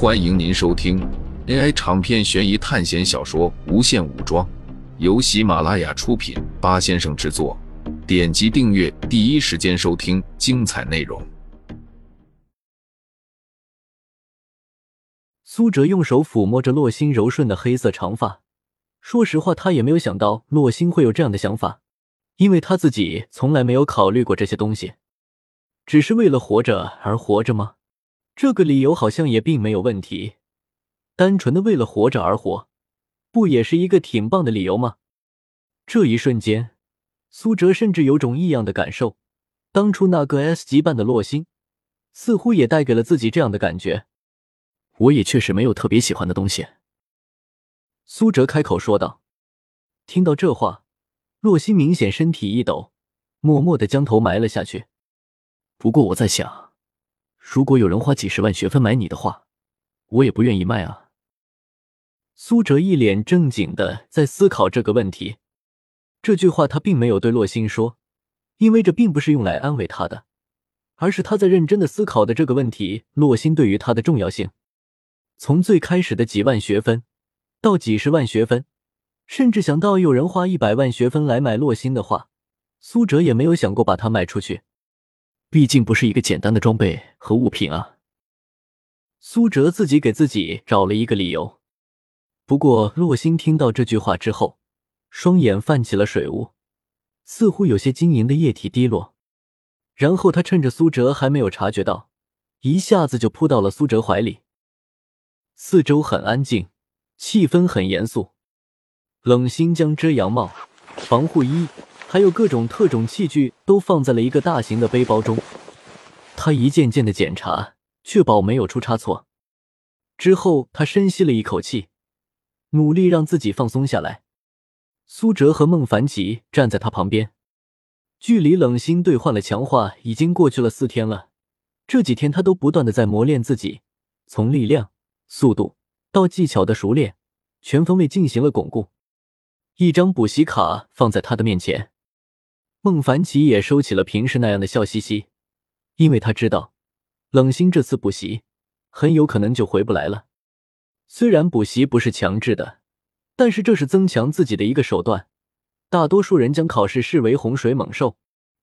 欢迎您收听 AI 长篇悬疑探险小说《无限武装》，由喜马拉雅出品，八先生制作。点击订阅，第一时间收听精彩内容。苏哲用手抚摸着洛星柔顺的黑色长发，说实话，他也没有想到洛星会有这样的想法，因为他自己从来没有考虑过这些东西。只是为了活着而活着吗？这个理由好像也并没有问题。单纯的为了活着而活，不也是一个挺棒的理由吗？这一瞬间，苏哲甚至有种异样的感受：当初那个 S 级半的洛星，似乎也带给了自己这样的感觉。我也确实没有特别喜欢的东西。苏哲开口说道。听到这话，洛星明显身体一抖，默默的将头埋了下去。不过我在想，如果有人花几十万学分买你的话，我也不愿意卖啊。苏哲一脸正经的在思考这个问题。这句话他并没有对洛星说，因为这并不是用来安慰他的，而是他在认真的思考的这个问题。洛星对于他的重要性，从最开始的几万学分，到几十万学分，甚至想到有人花一百万学分来买洛星的话，苏哲也没有想过把它卖出去。毕竟不是一个简单的装备和物品啊。苏哲自己给自己找了一个理由。不过洛星听到这句话之后，双眼泛起了水雾，似乎有些晶莹的液体滴落。然后他趁着苏哲还没有察觉到，一下子就扑到了苏哲怀里。四周很安静，气氛很严肃。冷心将遮阳帽、防护衣。还有各种特种器具都放在了一个大型的背包中，他一件件的检查，确保没有出差错。之后，他深吸了一口气，努力让自己放松下来。苏哲和孟凡奇站在他旁边，距离冷心兑换了强化已经过去了四天了。这几天，他都不断的在磨练自己，从力量、速度到技巧的熟练，全方位进行了巩固。一张补习卡放在他的面前。孟凡奇也收起了平时那样的笑嘻嘻，因为他知道冷心这次补习很有可能就回不来了。虽然补习不是强制的，但是这是增强自己的一个手段。大多数人将考试视为洪水猛兽，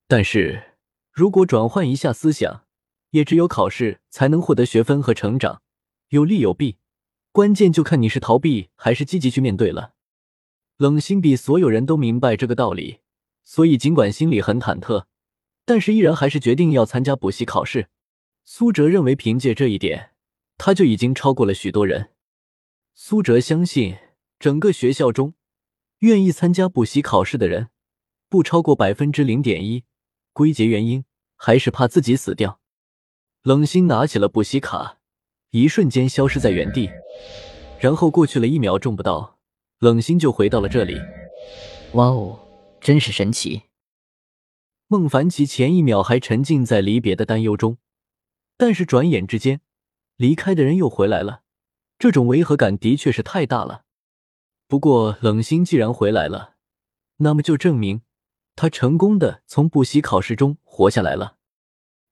但是如果转换一下思想，也只有考试才能获得学分和成长，有利有弊，关键就看你是逃避还是积极去面对了。冷心比所有人都明白这个道理。所以，尽管心里很忐忑，但是依然还是决定要参加补习考试。苏哲认为，凭借这一点，他就已经超过了许多人。苏哲相信，整个学校中，愿意参加补习考试的人，不超过百分之零点一。归结原因，还是怕自己死掉。冷心拿起了补习卡，一瞬间消失在原地，然后过去了一秒钟不到，冷心就回到了这里。哇哦！真是神奇。孟凡奇前一秒还沉浸在离别的担忧中，但是转眼之间，离开的人又回来了，这种违和感的确是太大了。不过冷心既然回来了，那么就证明他成功的从补习考试中活下来了。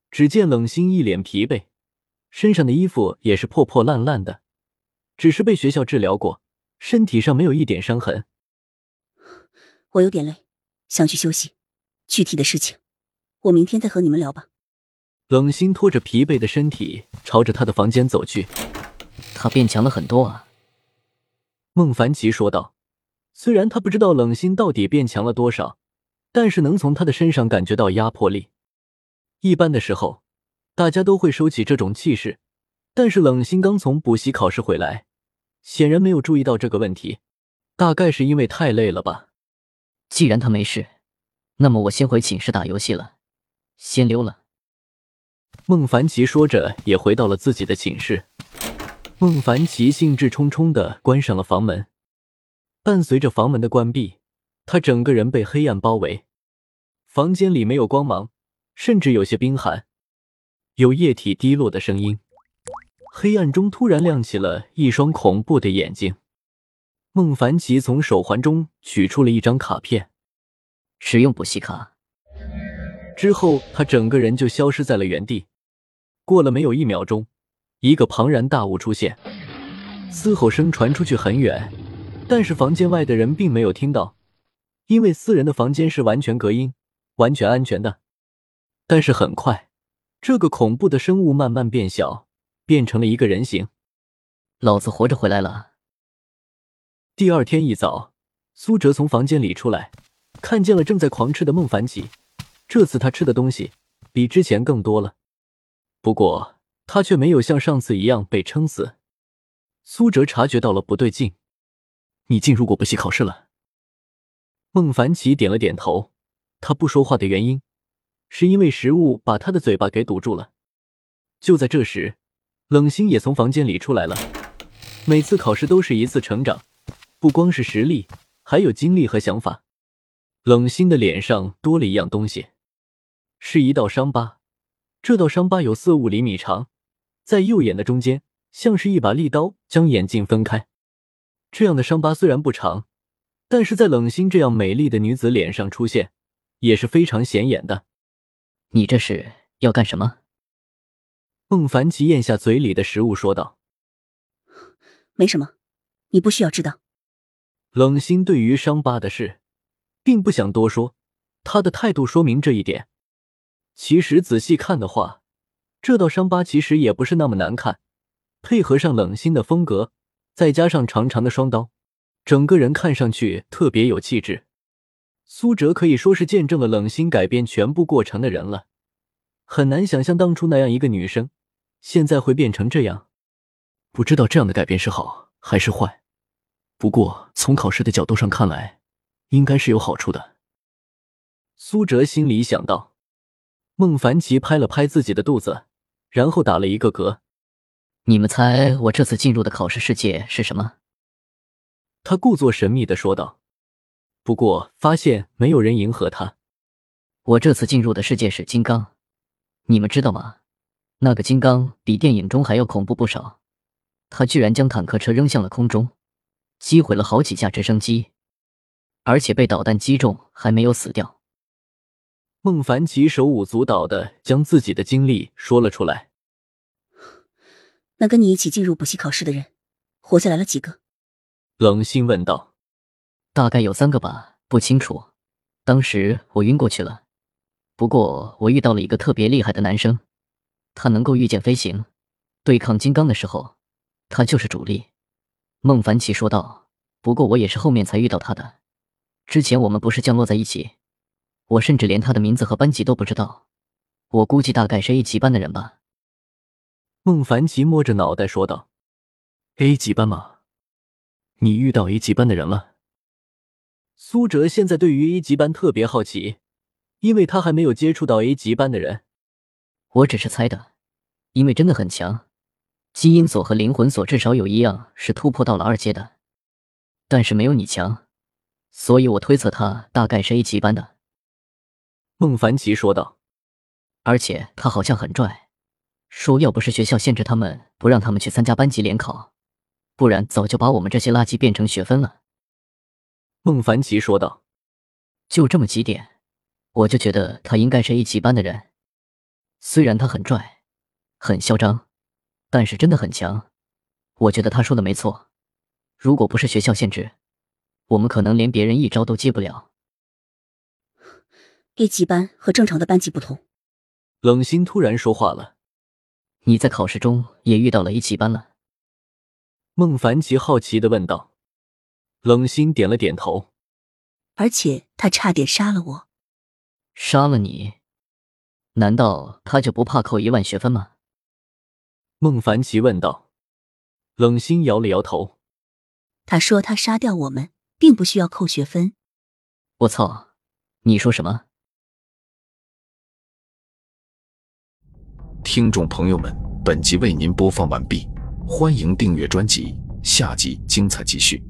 只见冷心一脸疲惫，身上的衣服也是破破烂烂的，只是被学校治疗过，身体上没有一点伤痕。我有点累。想去休息，具体的事情我明天再和你们聊吧。冷心拖着疲惫的身体朝着他的房间走去。他变强了很多啊，孟凡奇说道。虽然他不知道冷心到底变强了多少，但是能从他的身上感觉到压迫力。一般的时候，大家都会收起这种气势，但是冷心刚从补习考试回来，显然没有注意到这个问题，大概是因为太累了吧。既然他没事，那么我先回寝室打游戏了，先溜了。孟凡奇说着，也回到了自己的寝室。孟凡奇兴致冲冲的关上了房门，伴随着房门的关闭，他整个人被黑暗包围。房间里没有光芒，甚至有些冰寒，有液体滴落的声音。黑暗中突然亮起了一双恐怖的眼睛。孟凡奇从手环中取出了一张卡片，使用补习卡。之后，他整个人就消失在了原地。过了没有一秒钟，一个庞然大物出现，嘶吼声传出去很远，但是房间外的人并没有听到，因为四人的房间是完全隔音、完全安全的。但是很快，这个恐怖的生物慢慢变小，变成了一个人形。老子活着回来了。第二天一早，苏哲从房间里出来，看见了正在狂吃的孟凡奇。这次他吃的东西比之前更多了，不过他却没有像上次一样被撑死。苏哲察觉到了不对劲，你进入过补习考试了？孟凡奇点了点头。他不说话的原因，是因为食物把他的嘴巴给堵住了。就在这时，冷心也从房间里出来了。每次考试都是一次成长，不光是实力，还有精力和想法。冷心的脸上多了一样东西。是一道伤疤，这道伤疤有四五厘米长，在右眼的中间，像是一把利刀将眼睛分开。这样的伤疤虽然不长，但是在冷心这样美丽的女子脸上出现，也是非常显眼的。你这是要干什么？孟凡奇咽下嘴里的食物，说道：“没什么，你不需要知道。”冷心对于伤疤的事，并不想多说，他的态度说明这一点。其实仔细看的话，这道伤疤其实也不是那么难看，配合上冷心的风格，再加上长长的双刀，整个人看上去特别有气质。苏哲可以说是见证了冷心改变全部过程的人了，很难想象当初那样一个女生，现在会变成这样。不知道这样的改变是好还是坏，不过从考试的角度上看来，应该是有好处的。苏哲心里想到。孟凡奇拍了拍自己的肚子，然后打了一个嗝。你们猜我这次进入的考试世界是什么？他故作神秘的说道。不过发现没有人迎合他。我这次进入的世界是金刚，你们知道吗？那个金刚比电影中还要恐怖不少。他居然将坦克车扔向了空中，击毁了好几架直升机，而且被导弹击中还没有死掉。孟凡奇手舞足蹈的将自己的经历说了出来。那跟你一起进入补习考试的人，活下来了几个？冷心问道。大概有三个吧，不清楚。当时我晕过去了。不过我遇到了一个特别厉害的男生，他能够御剑飞行，对抗金刚的时候，他就是主力。孟凡奇说道。不过我也是后面才遇到他的，之前我们不是降落在一起。我甚至连他的名字和班级都不知道，我估计大概是 A 级班的人吧。孟凡奇摸着脑袋说道：“A 级班吗？你遇到 A 级班的人了？”苏哲现在对于 A 级班特别好奇，因为他还没有接触到 A 级班的人。我只是猜的，因为真的很强，基因锁和灵魂锁至少有一样是突破到了二阶的，但是没有你强，所以我推测他大概是 A 级班的。孟凡奇说道：“而且他好像很拽，说要不是学校限制他们不让他们去参加班级联考，不然早就把我们这些垃圾变成学分了。”孟凡奇说道：“就这么几点，我就觉得他应该是一级班的人。虽然他很拽，很嚣张，但是真的很强。我觉得他说的没错。如果不是学校限制，我们可能连别人一招都接不了。” A 级班和正常的班级不同。冷心突然说话了：“你在考试中也遇到了 A 级班了？”孟凡奇好奇的问道。冷心点了点头。而且他差点杀了我。杀了你？难道他就不怕扣一万学分吗？孟凡奇问道。冷心摇了摇头。他说他杀掉我们，并不需要扣学分。我操！你说什么？听众朋友们，本集为您播放完毕，欢迎订阅专辑，下集精彩继续。